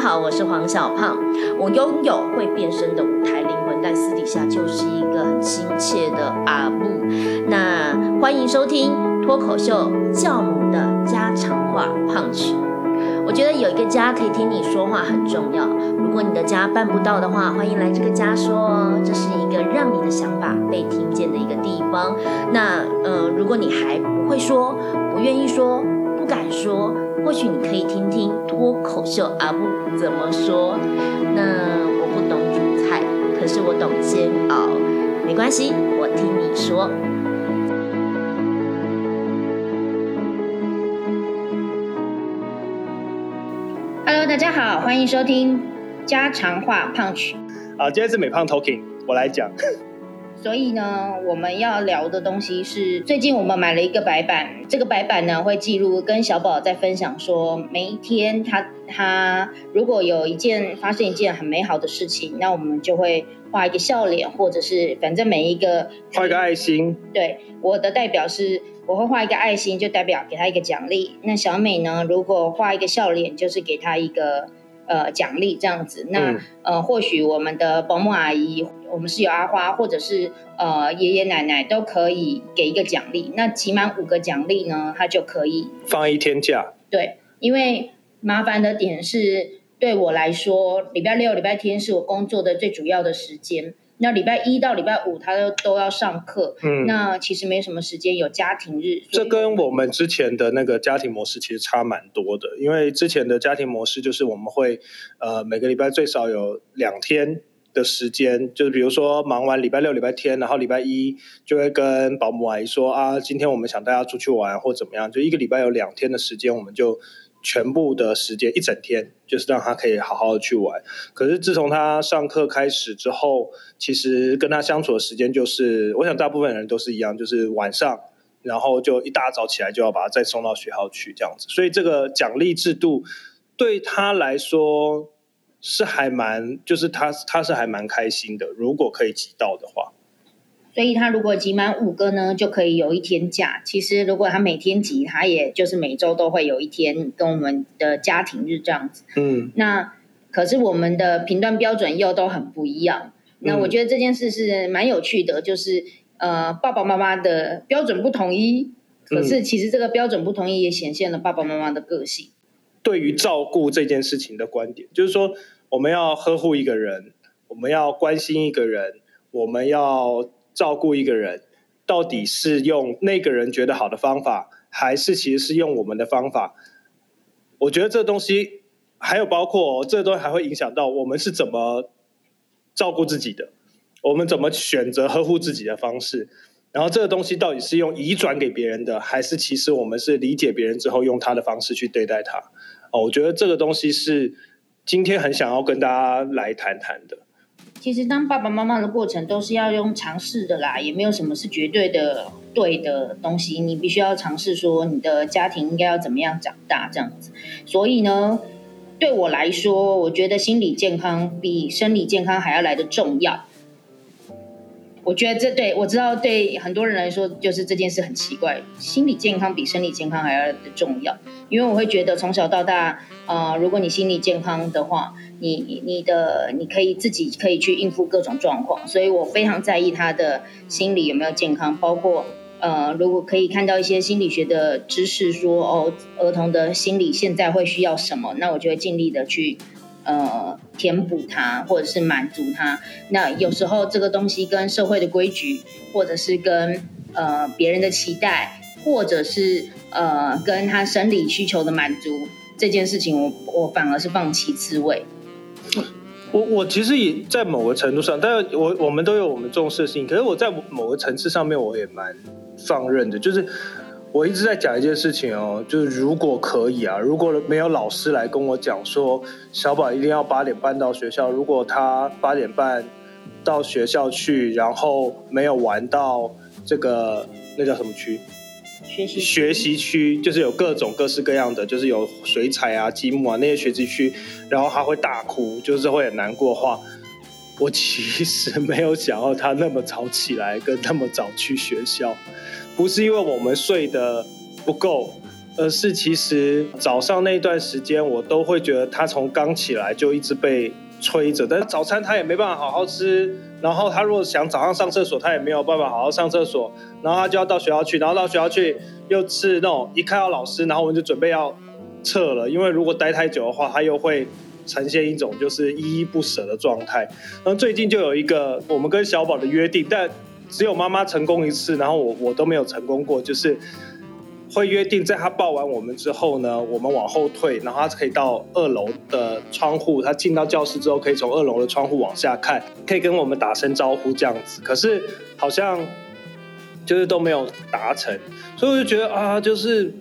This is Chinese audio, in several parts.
好，我是黄小胖。我拥有会变身的舞台灵魂，但私底下就是一个很亲切的阿布。那欢迎收听脱口秀教母的家常话胖曲。我觉得有一个家可以听你说话很重要。如果你的家办不到的话，欢迎来这个家说哦，这是一个让你的想法被听见的一个地方。那呃，如果你还不会说，不愿意说，不敢说。或许你可以听听脱口秀阿布怎么说。那我不懂煮菜，可是我懂煎熬。没关系，我听你说。Hello，大家好，欢迎收听家常话 Punch。啊，今天是美胖 talking，我来讲。所以呢，我们要聊的东西是最近我们买了一个白板，这个白板呢会记录跟小宝在分享说，每一天他他如果有一件发生一件很美好的事情，那我们就会画一个笑脸，或者是反正每一个画一个爱心。对，我的代表是我会画一个爱心，就代表给他一个奖励。那小美呢，如果画一个笑脸，就是给他一个。呃，奖励这样子，那呃，或许我们的保姆阿姨，我们是有阿花，或者是呃爷爷奶奶都可以给一个奖励。那起满五个奖励呢，他就可以放一天假。对，因为麻烦的点是，对我来说，礼拜六、礼拜天是我工作的最主要的时间。那礼拜一到礼拜五他都都要上课，嗯，那其实没什么时间有家庭日。这跟我们之前的那个家庭模式其实差蛮多的，因为之前的家庭模式就是我们会呃每个礼拜最少有两天的时间，就是比如说忙完礼拜六、礼拜天，然后礼拜一就会跟保姆阿姨说啊，今天我们想带他出去玩或怎么样，就一个礼拜有两天的时间，我们就。全部的时间一整天，就是让他可以好好的去玩。可是自从他上课开始之后，其实跟他相处的时间就是，我想大部分人都是一样，就是晚上，然后就一大早起来就要把他再送到学校去这样子。所以这个奖励制度对他来说是还蛮，就是他他是还蛮开心的。如果可以及到的话。所以他如果集满五个呢，就可以有一天假。其实如果他每天集，他也就是每周都会有一天跟我们的家庭日这样子。嗯，那可是我们的评断标准又都很不一样。那我觉得这件事是蛮有趣的，就是呃爸爸妈妈的标准不统一，可是其实这个标准不统一也显现了爸爸妈妈的个性。对于照顾这件事情的观点，就是说我们要呵护一个人，我们要关心一个人，我们要。照顾一个人，到底是用那个人觉得好的方法，还是其实是用我们的方法？我觉得这东西还有包括这东西还会影响到我们是怎么照顾自己的，我们怎么选择呵护自己的方式。然后这个东西到底是用移转给别人的，还是其实我们是理解别人之后用他的方式去对待他？哦，我觉得这个东西是今天很想要跟大家来谈谈的。其实当爸爸妈妈的过程都是要用尝试的啦，也没有什么是绝对的对的东西。你必须要尝试说你的家庭应该要怎么样长大这样子。所以呢，对我来说，我觉得心理健康比生理健康还要来的重要。我觉得这对我知道对很多人来说，就是这件事很奇怪。心理健康比生理健康还要重要，因为我会觉得从小到大，呃，如果你心理健康的话，你你的你可以自己可以去应付各种状况，所以我非常在意他的心理有没有健康。包括呃，如果可以看到一些心理学的知识，说哦，儿童的心理现在会需要什么，那我就会尽力的去。呃，填补它，或者是满足它。那有时候这个东西跟社会的规矩，或者是跟呃别人的期待，或者是呃跟他生理需求的满足这件事情，我我反而是放其次位。我我其实也在某个程度上，但是我我们都有我们重视性，可是我在某个层次上面，我也蛮放任的，就是。我一直在讲一件事情哦，就是如果可以啊，如果没有老师来跟我讲说小宝一定要八点半到学校，如果他八点半到学校去，然后没有玩到这个那叫什么区？学习学习区就是有各种各式各样的，就是有水彩啊、积木啊那些学习区，然后他会大哭，就是会很难过的话，我其实没有想要他那么早起来跟那么早去学校。不是因为我们睡得不够，而是其实早上那段时间，我都会觉得他从刚起来就一直被催着，但是早餐他也没办法好好吃。然后他如果想早上上厕所，他也没有办法好好上厕所。然后他就要到学校去，然后到学校去又是那种一看到老师，然后我们就准备要撤了，因为如果待太久的话，他又会呈现一种就是依依不舍的状态。然后最近就有一个我们跟小宝的约定，但只有妈妈成功一次，然后我我都没有成功过，就是。会约定在他抱完我们之后呢，我们往后退，然后他可以到二楼的窗户，他进到教室之后可以从二楼的窗户往下看，可以跟我们打声招呼这样子。可是好像就是都没有达成，所以我就觉得啊，就是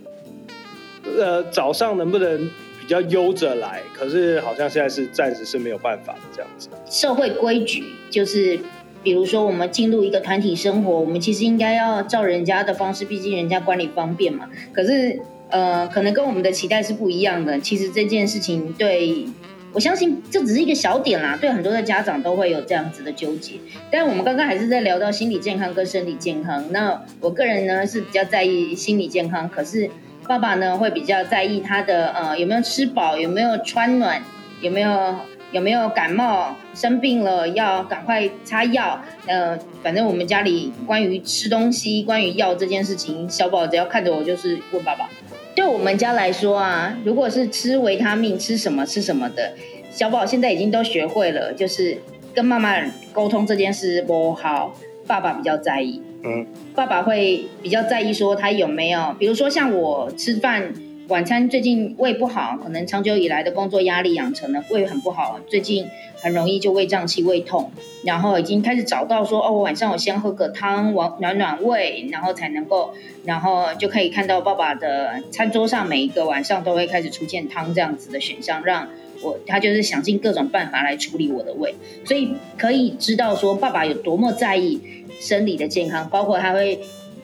呃早上能不能比较悠着来？可是好像现在是暂时是没有办法的这样子。社会规矩就是。比如说，我们进入一个团体生活，我们其实应该要照人家的方式，毕竟人家管理方便嘛。可是，呃，可能跟我们的期待是不一样的。其实这件事情，对我相信这只是一个小点啦，对很多的家长都会有这样子的纠结。但我们刚刚还是在聊到心理健康跟生理健康。那我个人呢是比较在意心理健康，可是爸爸呢会比较在意他的呃有没有吃饱，有没有穿暖，有没有。有没有感冒生病了要赶快擦药？呃，反正我们家里关于吃东西、关于药这件事情，小宝只要看着我就是问爸爸。对我们家来说啊，如果是吃维他命、吃什么吃什么的，小宝现在已经都学会了，就是跟妈妈沟通这件事不好，爸爸比较在意。嗯，爸爸会比较在意说他有没有，比如说像我吃饭。晚餐最近胃不好，可能长久以来的工作压力养成了胃很不好，最近很容易就胃胀气、胃痛，然后已经开始找到说哦，我晚上我先喝个汤，暖暖暖胃，然后才能够，然后就可以看到爸爸的餐桌上每一个晚上都会开始出现汤这样子的选项，让我他就是想尽各种办法来处理我的胃，所以可以知道说爸爸有多么在意生理的健康，包括他会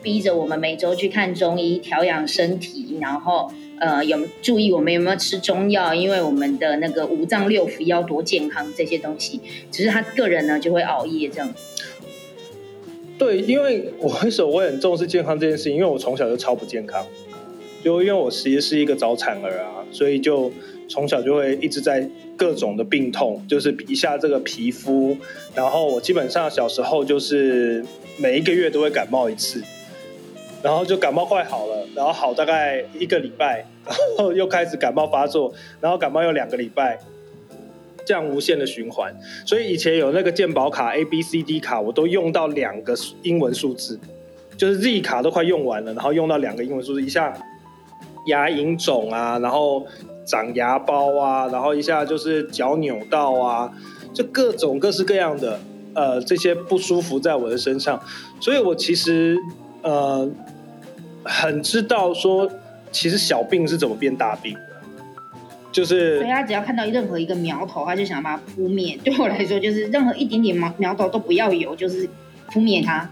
逼着我们每周去看中医调养身体，然后。呃，有注意我们有没有吃中药？因为我们的那个五脏六腑要多健康，这些东西，只是他个人呢就会熬夜这样。对，因为我很，我也很重视健康这件事情？因为我从小就超不健康，就因为我其实是一个早产儿啊，所以就从小就会一直在各种的病痛，就是一下这个皮肤，然后我基本上小时候就是每一个月都会感冒一次。然后就感冒快好了，然后好大概一个礼拜，然后又开始感冒发作，然后感冒又两个礼拜，这样无限的循环。所以以前有那个健保卡 A B C D 卡，我都用到两个英文数字，就是 Z 卡都快用完了，然后用到两个英文数字，一下牙龈肿啊，然后长牙包啊，然后一下就是脚扭到啊，就各种各式各样的呃这些不舒服在我的身上，所以我其实呃。很知道说，其实小病是怎么变大病的，就是。所以他只要看到任何一个苗头，他就想把它扑灭。对我来说，就是任何一点点苗苗头都不要有，就是扑灭它。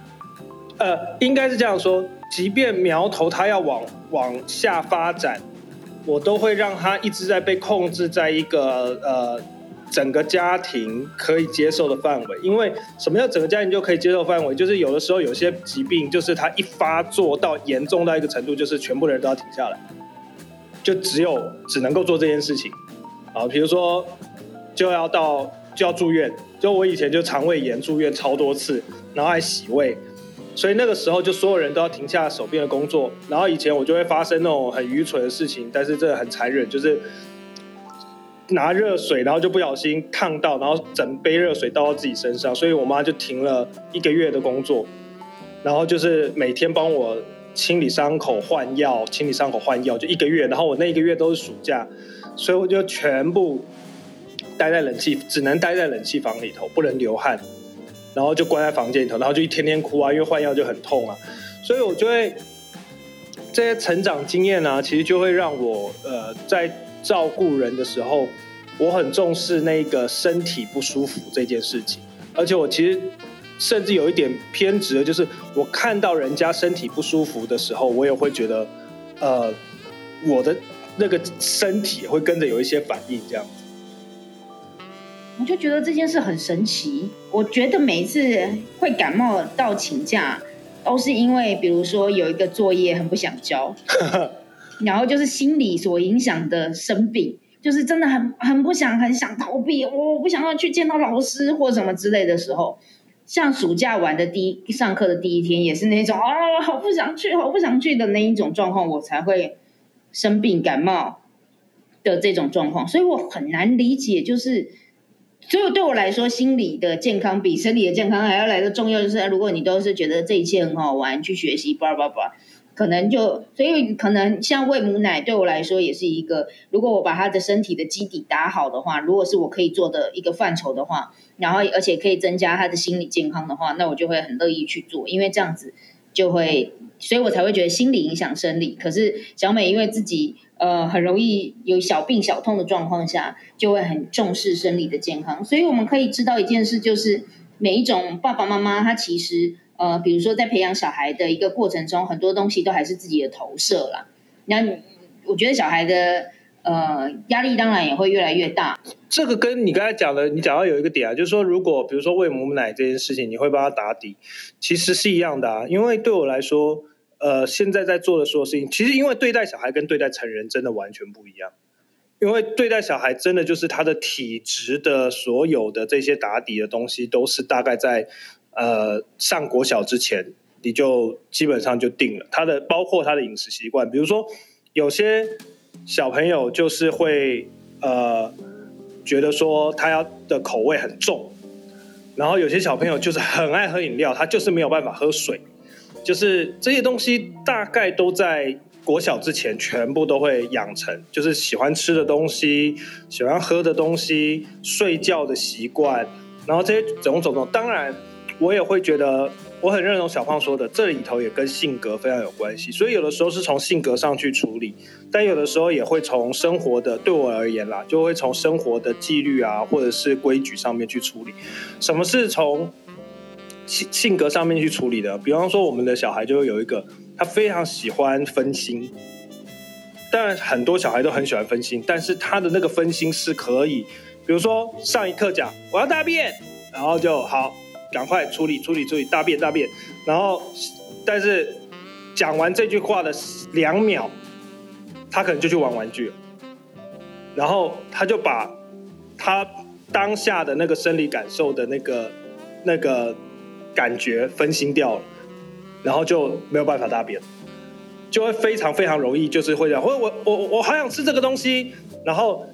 呃，应该是这样说，即便苗头它要往往下发展，我都会让它一直在被控制在一个呃。整个家庭可以接受的范围，因为什么叫整个家庭就可以接受范围？就是有的时候有些疾病，就是它一发作到严重到一个程度，就是全部人都要停下来，就只有只能够做这件事情。啊，比如说就要到就要住院，就我以前就肠胃炎住院超多次，然后还洗胃，所以那个时候就所有人都要停下手边的工作，然后以前我就会发生那种很愚蠢的事情，但是这很残忍，就是。拿热水，然后就不小心烫到，然后整杯热水倒到自己身上，所以我妈就停了一个月的工作，然后就是每天帮我清理伤口、换药、清理伤口、换药，就一个月。然后我那一个月都是暑假，所以我就全部待在冷气，只能待在冷气房里头，不能流汗，然后就关在房间里头，然后就一天天哭啊，因为换药就很痛啊，所以我就会这些成长经验啊，其实就会让我呃在。照顾人的时候，我很重视那个身体不舒服这件事情，而且我其实甚至有一点偏执的，就是我看到人家身体不舒服的时候，我也会觉得，呃，我的那个身体会跟着有一些反应，这样子。我就觉得这件事很神奇。我觉得每一次会感冒到请假，都是因为比如说有一个作业很不想交。然后就是心理所影响的生病，就是真的很很不想很想逃避，我不想要去见到老师或什么之类的时候，像暑假玩的第一上课的第一天也是那种啊，好不想去，好不想去的那一种状况，我才会生病感冒的这种状况，所以我很难理解，就是所以对我来说，心理的健康比生理的健康还要来的重要。就是如果你都是觉得这一切很好玩，去学习，叭叭叭。可能就，所以可能像喂母奶对我来说也是一个，如果我把他的身体的基底打好的话，如果是我可以做的一个范畴的话，然后而且可以增加他的心理健康的话，那我就会很乐意去做，因为这样子就会，所以我才会觉得心理影响生理。可是小美因为自己呃很容易有小病小痛的状况下，就会很重视生理的健康。所以我们可以知道一件事，就是每一种爸爸妈妈他其实。呃，比如说在培养小孩的一个过程中，很多东西都还是自己的投射啦。那我觉得小孩的呃压力当然也会越来越大。这个跟你刚才讲的，你讲到有一个点啊，就是说如果比如说喂母奶这件事情，你会帮他打底，其实是一样的啊。因为对我来说，呃，现在在做的所有事情，其实因为对待小孩跟对待成人真的完全不一样。因为对待小孩真的就是他的体质的所有的这些打底的东西，都是大概在。呃，上国小之前，你就基本上就定了他的，包括他的饮食习惯。比如说，有些小朋友就是会呃，觉得说他要的口味很重，然后有些小朋友就是很爱喝饮料，他就是没有办法喝水。就是这些东西大概都在国小之前全部都会养成，就是喜欢吃的东西、喜欢喝的东西、睡觉的习惯，然后这些种种种，当然。我也会觉得，我很认同小胖说的，这里头也跟性格非常有关系。所以有的时候是从性格上去处理，但有的时候也会从生活的，对我而言啦，就会从生活的纪律啊，或者是规矩上面去处理。什么是从性性格上面去处理的？比方说，我们的小孩就会有一个，他非常喜欢分心。当然，很多小孩都很喜欢分心，但是他的那个分心是可以，比如说上一课讲我要大便，然后就好。赶快处理处理处理大便大便，然后，但是讲完这句话的两秒，他可能就去玩玩具了，然后他就把他当下的那个生理感受的那个那个感觉分心掉了，然后就没有办法大便，就会非常非常容易就是会这样，我我我我好想吃这个东西，然后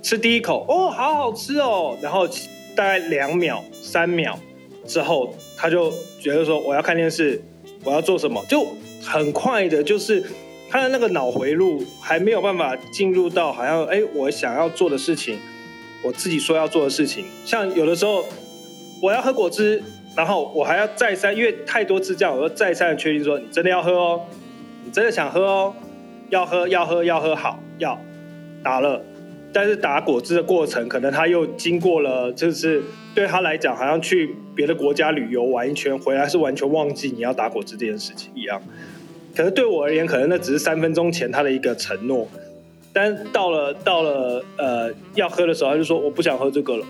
吃第一口哦好好吃哦，然后大概两秒三秒。之后，他就觉得说我要看电视，我要做什么，就很快的，就是他的那个脑回路还没有办法进入到好像哎，我想要做的事情，我自己说要做的事情。像有的时候我要喝果汁，然后我还要再三，因为太多次这样，我要再三的确定说你真的要喝哦，你真的想喝哦，要喝要喝要喝好要打了。但是打果汁的过程，可能他又经过了，就是对他来讲，好像去别的国家旅游玩一圈回来，是完全忘记你要打果汁这件事情一样。可是对我而言，可能那只是三分钟前他的一个承诺，但到了到了呃要喝的时候，他就说我不想喝这个了。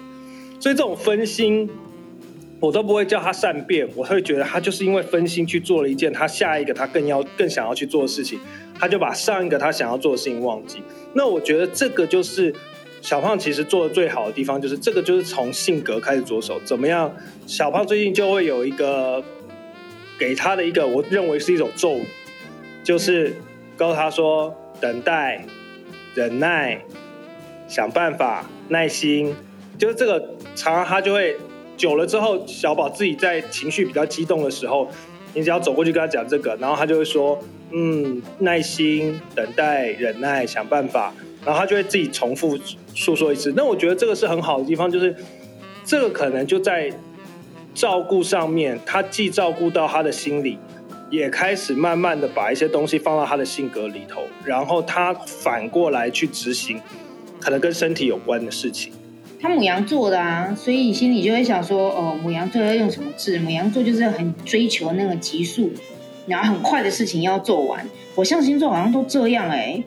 所以这种分心，我都不会叫他善变，我会觉得他就是因为分心去做了一件他下一个他更要更想要去做的事情，他就把上一个他想要做的事情忘记。那我觉得这个就是小胖其实做的最好的地方，就是这个就是从性格开始着手，怎么样？小胖最近就会有一个给他的一个，我认为是一种咒语，就是告诉他说：等待、忍耐、想办法、耐心，就是这个常常他就会久了之后，小宝自己在情绪比较激动的时候，你只要走过去跟他讲这个，然后他就会说。嗯，耐心等待、忍耐、想办法，然后他就会自己重复诉说一次。那我觉得这个是很好的地方，就是这个可能就在照顾上面，他既照顾到他的心理，也开始慢慢的把一些东西放到他的性格里头，然后他反过来去执行可能跟身体有关的事情。他母羊座的啊，所以心里就会想说，哦，母羊座要用什么字？母羊座就是很追求那个急速。然后很快的事情要做完，火象星座好像都这样哎。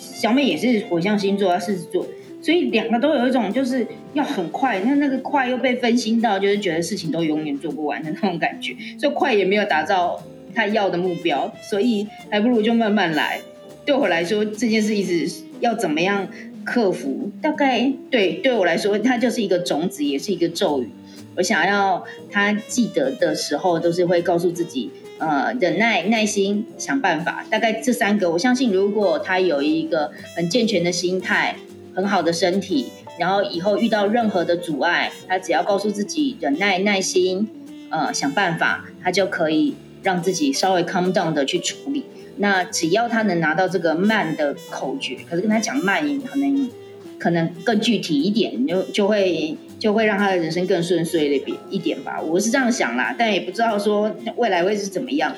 小美也是火象星座，要狮子座，所以两个都有一种就是要很快，那那个快又被分心到，就是觉得事情都永远做不完的那种感觉。所以快也没有达到他要的目标，所以还不如就慢慢来。对我来说，这件事一直要怎么样克服？大概对对我来说，它就是一个种子，也是一个咒语。我想要他记得的时候，都是会告诉自己，呃，忍耐、耐心、想办法。大概这三个，我相信，如果他有一个很健全的心态、很好的身体，然后以后遇到任何的阻碍，他只要告诉自己忍耐、耐心，呃，想办法，他就可以让自己稍微 calm down 的去处理。那只要他能拿到这个慢的口诀，可是跟他讲慢一点，可能可能更具体一点，就就会。就会让他的人生更顺遂一点一点吧，我是这样想啦，但也不知道说未来会是怎么样。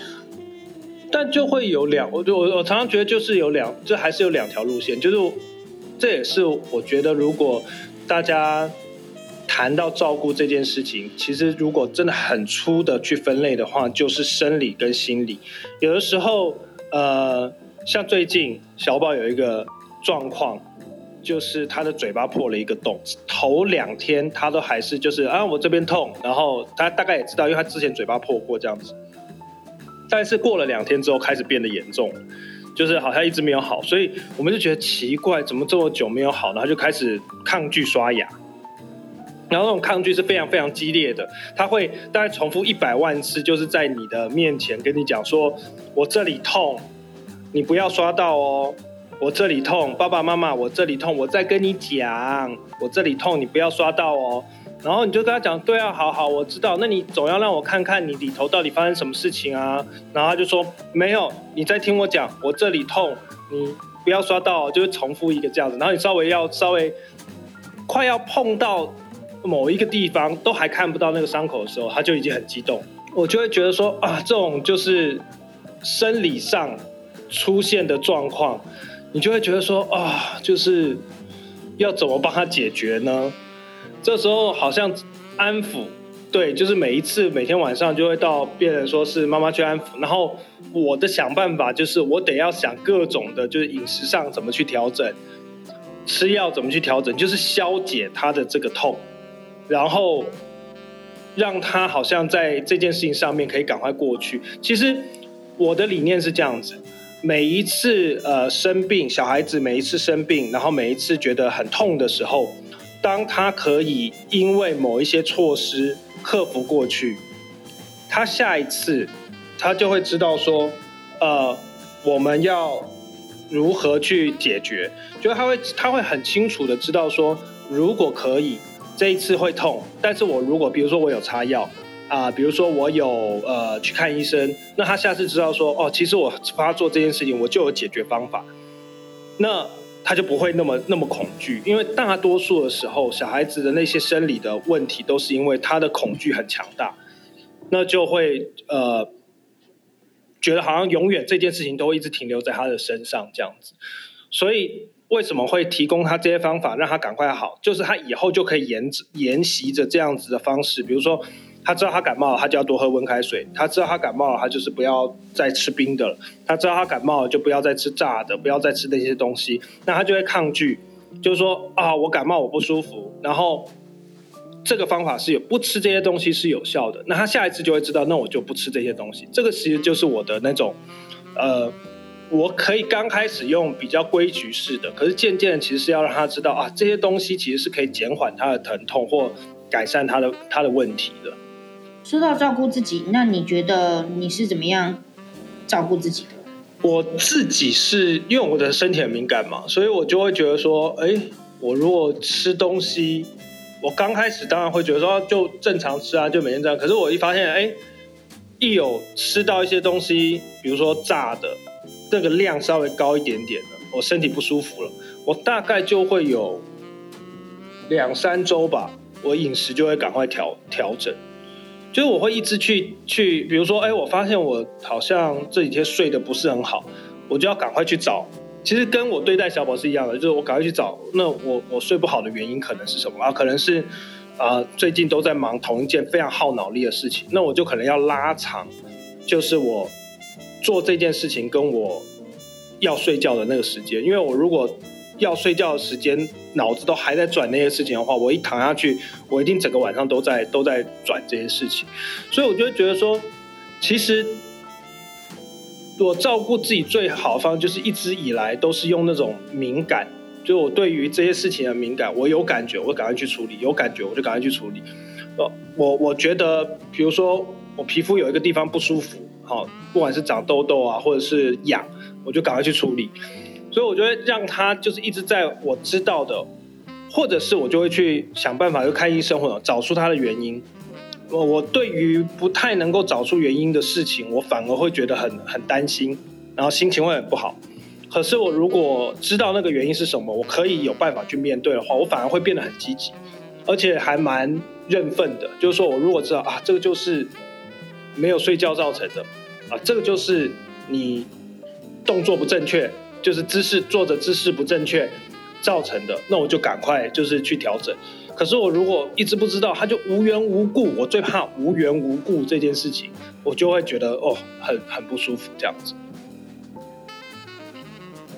但就会有两，我我我常常觉得就是有两，这还是有两条路线，就是这也是我觉得如果大家谈到照顾这件事情，其实如果真的很粗的去分类的话，就是生理跟心理。有的时候，呃，像最近小宝有一个状况。就是他的嘴巴破了一个洞，头两天他都还是就是啊，我这边痛，然后他大概也知道，因为他之前嘴巴破过这样子，但是过了两天之后开始变得严重，就是好像一直没有好，所以我们就觉得奇怪，怎么这么久没有好，然后就开始抗拒刷牙，然后那种抗拒是非常非常激烈的，他会大概重复一百万次，就是在你的面前跟你讲说，我这里痛，你不要刷到哦。我这里痛，爸爸妈妈，我这里痛，我在跟你讲，我这里痛，你不要刷到哦。然后你就跟他讲，对啊，好好，我知道。那你总要让我看看你里头到底发生什么事情啊？然后他就说没有，你再听我讲，我这里痛，你不要刷到，就是重复一个这样子。然后你稍微要稍微快要碰到某一个地方都还看不到那个伤口的时候，他就已经很激动。我就会觉得说啊，这种就是生理上出现的状况。你就会觉得说啊，就是要怎么帮他解决呢？这时候好像安抚，对，就是每一次每天晚上就会到病人说是妈妈去安抚，然后我的想办法就是我得要想各种的，就是饮食上怎么去调整，吃药怎么去调整，就是消解他的这个痛，然后让他好像在这件事情上面可以赶快过去。其实我的理念是这样子。每一次呃生病，小孩子每一次生病，然后每一次觉得很痛的时候，当他可以因为某一些措施克服过去，他下一次他就会知道说，呃，我们要如何去解决，就他会他会很清楚的知道说，如果可以这一次会痛，但是我如果比如说我有擦药。啊，比如说我有呃去看医生，那他下次知道说哦，其实我帮他做这件事情，我就有解决方法，那他就不会那么那么恐惧，因为大多数的时候，小孩子的那些生理的问题都是因为他的恐惧很强大，那就会呃觉得好像永远这件事情都会一直停留在他的身上这样子，所以为什么会提供他这些方法让他赶快好，就是他以后就可以沿沿袭着这样子的方式，比如说。他知道他感冒了，他就要多喝温开水。他知道他感冒了，他就是不要再吃冰的了。他知道他感冒了，就不要再吃炸的，不要再吃那些东西。那他就会抗拒，就是说啊，我感冒我不舒服。然后这个方法是有不吃这些东西是有效的。那他下一次就会知道，那我就不吃这些东西。这个其实就是我的那种，呃，我可以刚开始用比较规矩式的，可是渐渐的其实是要让他知道啊，这些东西其实是可以减缓他的疼痛或改善他的他的问题的。说到照顾自己，那你觉得你是怎么样照顾自己的？我自己是因为我的身体很敏感嘛，所以我就会觉得说，哎，我如果吃东西，我刚开始当然会觉得说就正常吃啊，就每天这样。可是我一发现，哎，一有吃到一些东西，比如说炸的，这个量稍微高一点点的，我身体不舒服了，我大概就会有两三周吧，我饮食就会赶快调调整。就是我会一直去去，比如说，哎，我发现我好像这几天睡得不是很好，我就要赶快去找。其实跟我对待小宝是一样的，就是我赶快去找。那我我睡不好的原因可能是什么啊？可能是啊，最近都在忙同一件非常耗脑力的事情。那我就可能要拉长，就是我做这件事情跟我要睡觉的那个时间，因为我如果。要睡觉的时间，脑子都还在转那些事情的话，我一躺下去，我一定整个晚上都在都在转这些事情，所以我就会觉得说，其实我照顾自己最好的方，就是一直以来都是用那种敏感，就我对于这些事情的敏感，我有感觉，我赶快去处理；有感觉，我就赶快去处理。呃，我我觉得，比如说我皮肤有一个地方不舒服，好，不管是长痘痘啊，或者是痒，我就赶快去处理。所以我觉得让他就是一直在我知道的，或者是我就会去想办法，就看医生或者找出他的原因。我我对于不太能够找出原因的事情，我反而会觉得很很担心，然后心情会很不好。可是我如果知道那个原因是什么，我可以有办法去面对的话，我反而会变得很积极，而且还蛮认份的。就是说我如果知道啊，这个就是没有睡觉造成的，啊，这个就是你动作不正确，就是姿势坐着姿势不正确造成的，那我就赶快就是去调整。可是我如果一直不知道，他就无缘无故，我最怕无缘无故这件事情，我就会觉得哦，很很不舒服这样子。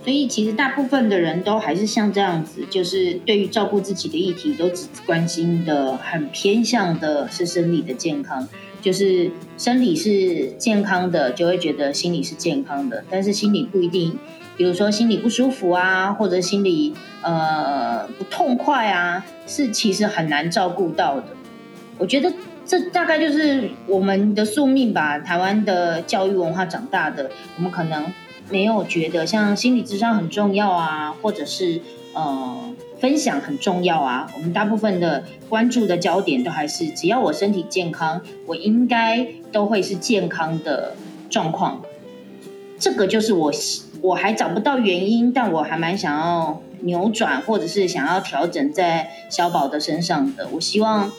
所以其实大部分的人都还是像这样子，就是对于照顾自己的议题，都只关心的很偏向的是生理的健康，就是生理是健康的，就会觉得心理是健康的，但是心理不一定。比如说心里不舒服啊，或者心里呃不痛快啊，是其实很难照顾到的。我觉得这大概就是我们的宿命吧。台湾的教育文化长大的，我们可能没有觉得像心理智商很重要啊，或者是呃分享很重要啊。我们大部分的关注的焦点都还是，只要我身体健康，我应该都会是健康的状况。这个就是我。我还找不到原因，但我还蛮想要扭转，或者是想要调整在小宝的身上的。我希望，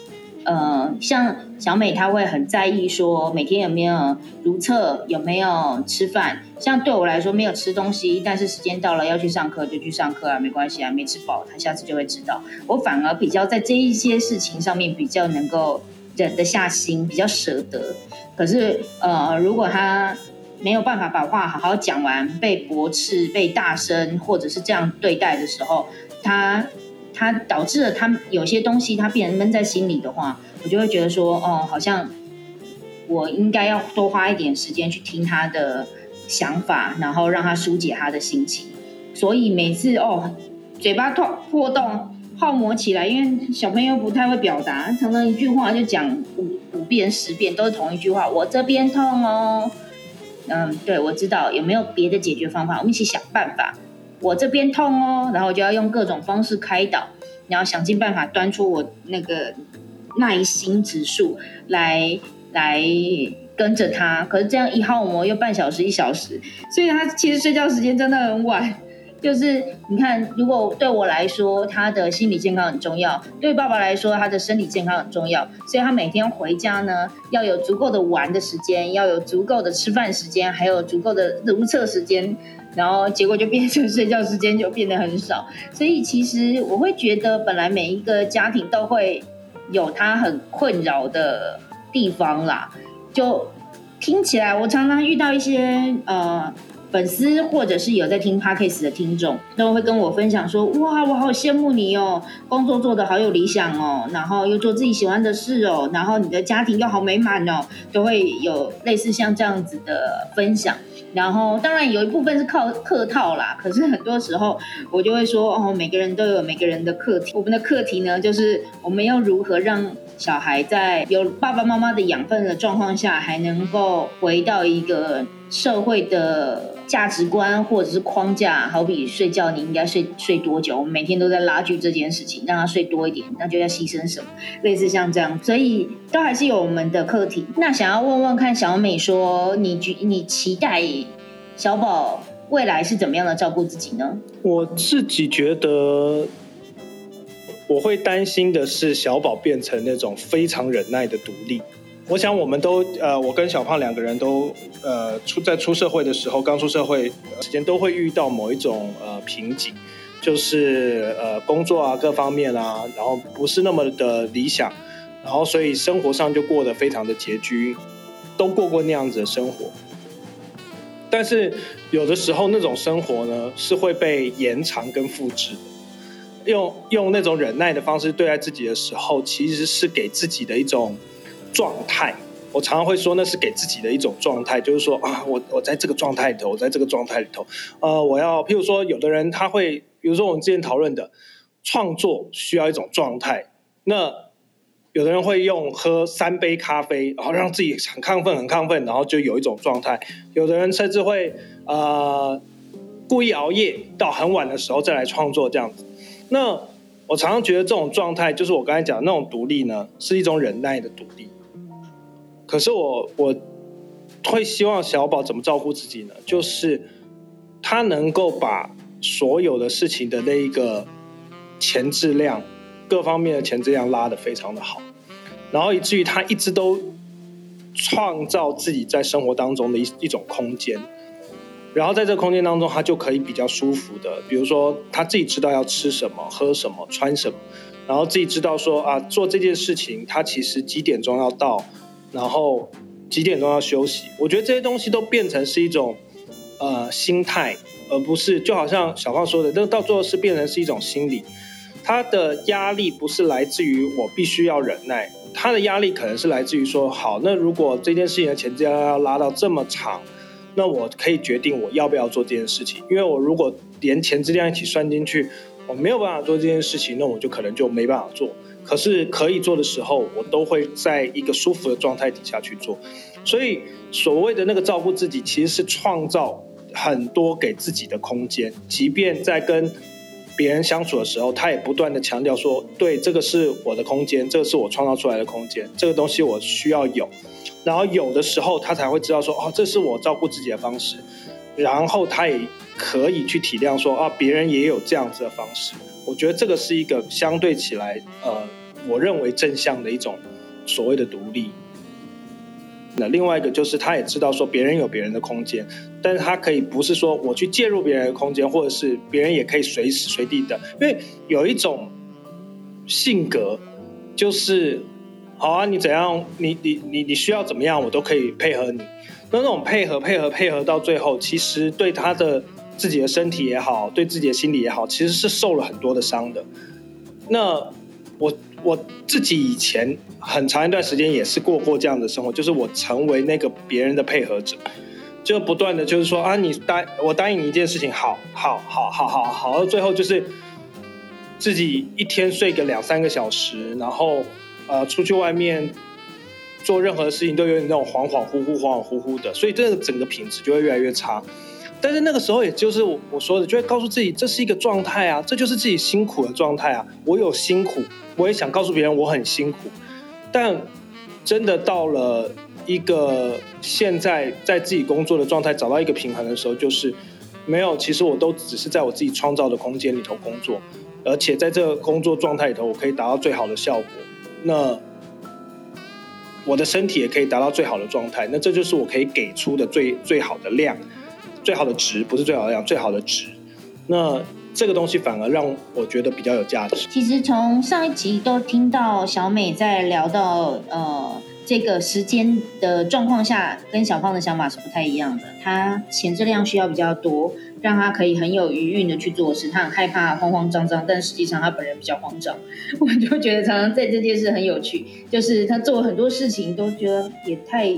呃，像小美，她会很在意说每天有没有如厕，有没有吃饭。像对我来说，没有吃东西，但是时间到了要去上课就去上课啊，没关系啊，没吃饱，她下次就会知道。我反而比较在这一些事情上面比较能够忍得下心，比较舍得。可是，呃，如果他。没有办法把话好好讲完，被驳斥、被大声，或者是这样对待的时候，他他导致了他有些东西他变成闷在心里的话，我就会觉得说，哦，好像我应该要多花一点时间去听他的想法，然后让他疏解他的心情。所以每次哦，嘴巴痛破洞泡沫起来，因为小朋友不太会表达，常常一句话就讲五五遍十遍都是同一句话，我这边痛哦。嗯，对，我知道有没有别的解决方法？我们一起想办法。我这边痛哦，然后我就要用各种方式开导，然后想尽办法端出我那个耐心指数来来跟着他。可是这样一耗磨又半小时一小时，所以他其实睡觉时间真的很晚。就是你看，如果对我来说，他的心理健康很重要；对爸爸来说，他的身体健康很重要。所以他每天回家呢，要有足够的玩的时间，要有足够的吃饭时间，还有足够的如厕时间。然后结果就变成睡觉时间就变得很少。所以其实我会觉得，本来每一个家庭都会有他很困扰的地方啦。就听起来，我常常遇到一些呃。粉丝或者是有在听 podcast 的听众，都会跟我分享说：“哇，我好羡慕你哦，工作做得好有理想哦，然后又做自己喜欢的事哦，然后你的家庭又好美满哦，都会有类似像这样子的分享。然后当然有一部分是靠客套啦，可是很多时候我就会说：哦，每个人都有每个人的课题，我们的课题呢，就是我们要如何让小孩在有爸爸妈妈的养分的状况下，还能够回到一个。”社会的价值观或者是框架，好比睡觉，你应该睡睡多久？我们每天都在拉锯这件事情，让他睡多一点，那就要牺牲什么？类似像这样，所以都还是有我们的课题。那想要问问看，小美说，你你期待小宝未来是怎么样的照顾自己呢？我自己觉得，我会担心的是小宝变成那种非常忍耐的独立。我想，我们都呃，我跟小胖两个人都呃，出在出社会的时候，刚出社会时间都会遇到某一种呃瓶颈，就是呃工作啊各方面啊，然后不是那么的理想，然后所以生活上就过得非常的拮据，都过过那样子的生活。但是有的时候那种生活呢，是会被延长跟复制的，用用那种忍耐的方式对待自己的时候，其实是给自己的一种。状态，我常常会说那是给自己的一种状态，就是说啊，我我在这个状态里头，我在这个状态里头，呃，我要譬如说，有的人他会，比如说我们之前讨论的创作需要一种状态，那有的人会用喝三杯咖啡，然后让自己很亢奋，很亢奋，然后就有一种状态。有的人甚至会呃故意熬夜到很晚的时候再来创作这样子。那我常常觉得这种状态，就是我刚才讲的那种独立呢，是一种忍耐的独立。可是我我会希望小宝怎么照顾自己呢？就是他能够把所有的事情的那一个前质量，各方面的前质量拉得非常的好，然后以至于他一直都创造自己在生活当中的一一种空间。然后在这个空间当中，他就可以比较舒服的，比如说他自己知道要吃什么、喝什么、穿什么，然后自己知道说啊，做这件事情他其实几点钟要到，然后几点钟要休息。我觉得这些东西都变成是一种呃心态，而不是就好像小胖说的，这到最后是变成是一种心理。他的压力不是来自于我必须要忍耐，他的压力可能是来自于说，好，那如果这件事情的前置要拉到这么长。那我可以决定我要不要做这件事情，因为我如果连前质量一起算进去，我没有办法做这件事情，那我就可能就没办法做。可是可以做的时候，我都会在一个舒服的状态底下去做。所以所谓的那个照顾自己，其实是创造很多给自己的空间，即便在跟别人相处的时候，他也不断的强调说，对，这个是我的空间，这个是我创造出来的空间，这个东西我需要有。然后有的时候他才会知道说哦，这是我照顾自己的方式，然后他也可以去体谅说啊，别人也有这样子的方式。我觉得这个是一个相对起来，呃，我认为正向的一种所谓的独立。那另外一个就是他也知道说别人有别人的空间，但是他可以不是说我去介入别人的空间，或者是别人也可以随时随地的，因为有一种性格就是。好啊，你怎样？你你你你需要怎么样，我都可以配合你。那那种配合配合配合到最后，其实对他的自己的身体也好，对自己的心理也好，其实是受了很多的伤的。那我我自己以前很长一段时间也是过过这样的生活，就是我成为那个别人的配合者，就不断的就是说啊，你答我答应你一件事情，好好好好好好，到最后就是自己一天睡个两三个小时，然后。呃，出去外面做任何事情都有点那种恍恍惚惚、恍恍惚惚的，所以这个整个品质就会越来越差。但是那个时候，也就是我我说的，就会告诉自己，这是一个状态啊，这就是自己辛苦的状态啊。我有辛苦，我也想告诉别人我很辛苦。但真的到了一个现在在自己工作的状态，找到一个平衡的时候，就是没有，其实我都只是在我自己创造的空间里头工作，而且在这个工作状态里头，我可以达到最好的效果。那我的身体也可以达到最好的状态，那这就是我可以给出的最最好的量，最好的值，不是最好的量，最好的值。那这个东西反而让我觉得比较有价值。其实从上一集都听到小美在聊到呃。这个时间的状况下，跟小胖的想法是不太一样的。他前质量需要比较多，让他可以很有余韵的去做事。他很害怕慌慌张张，但实际上他本人比较慌张。我就觉得常常在这件事很有趣，就是他做很多事情都觉得也太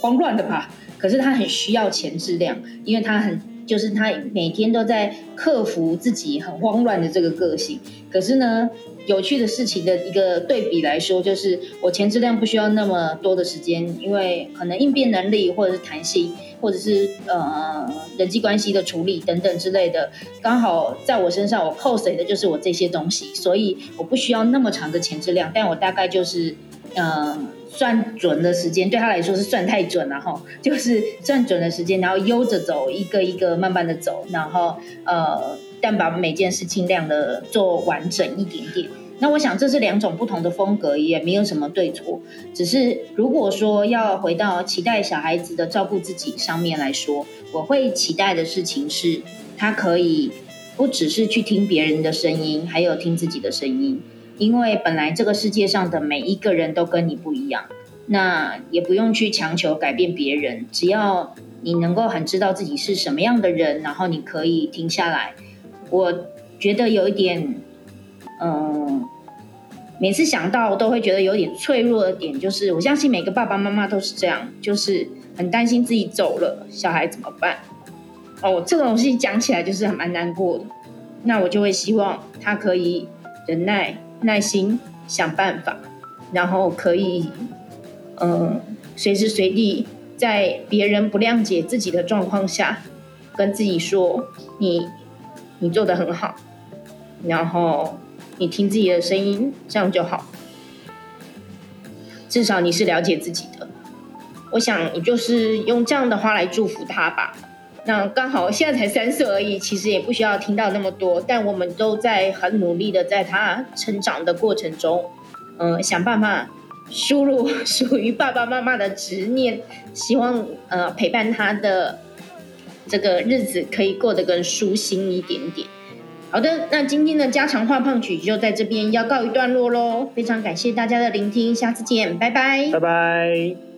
慌乱了吧。可是他很需要前质量，因为他很就是他每天都在克服自己很慌乱的这个个性。可是呢？有趣的事情的一个对比来说，就是我前质量不需要那么多的时间，因为可能应变能力或者是弹性，或者是呃人际关系的处理等等之类的，刚好在我身上我扣谁的就是我这些东西，所以我不需要那么长的前质量，但我大概就是嗯算准的时间，对他来说是算太准了哈，就是算准的时间，然后悠着走，一个一个慢慢的走，然后呃。但把每件事尽量的做完整一点点。那我想这是两种不同的风格，也没有什么对错。只是如果说要回到期待小孩子的照顾自己上面来说，我会期待的事情是，他可以不只是去听别人的声音，还有听自己的声音。因为本来这个世界上的每一个人都跟你不一样，那也不用去强求改变别人。只要你能够很知道自己是什么样的人，然后你可以停下来。我觉得有一点，嗯，每次想到都会觉得有点脆弱的点，就是我相信每个爸爸妈妈都是这样，就是很担心自己走了，小孩怎么办？哦，这个东西讲起来就是蛮难过的。那我就会希望他可以忍耐、耐心想办法，然后可以，嗯，随时随地在别人不谅解自己的状况下，跟自己说：“你，你做的很好。”然后。你听自己的声音，这样就好。至少你是了解自己的。我想，你就是用这样的话来祝福他吧。那刚好现在才三岁而已，其实也不需要听到那么多。但我们都在很努力的，在他成长的过程中，嗯，想办法输入 属于爸爸妈妈的执念，希望呃陪伴他的这个日子可以过得更舒心一点点。好的，那今天的家常话胖曲就在这边要告一段落喽。非常感谢大家的聆听，下次见，拜拜，拜拜。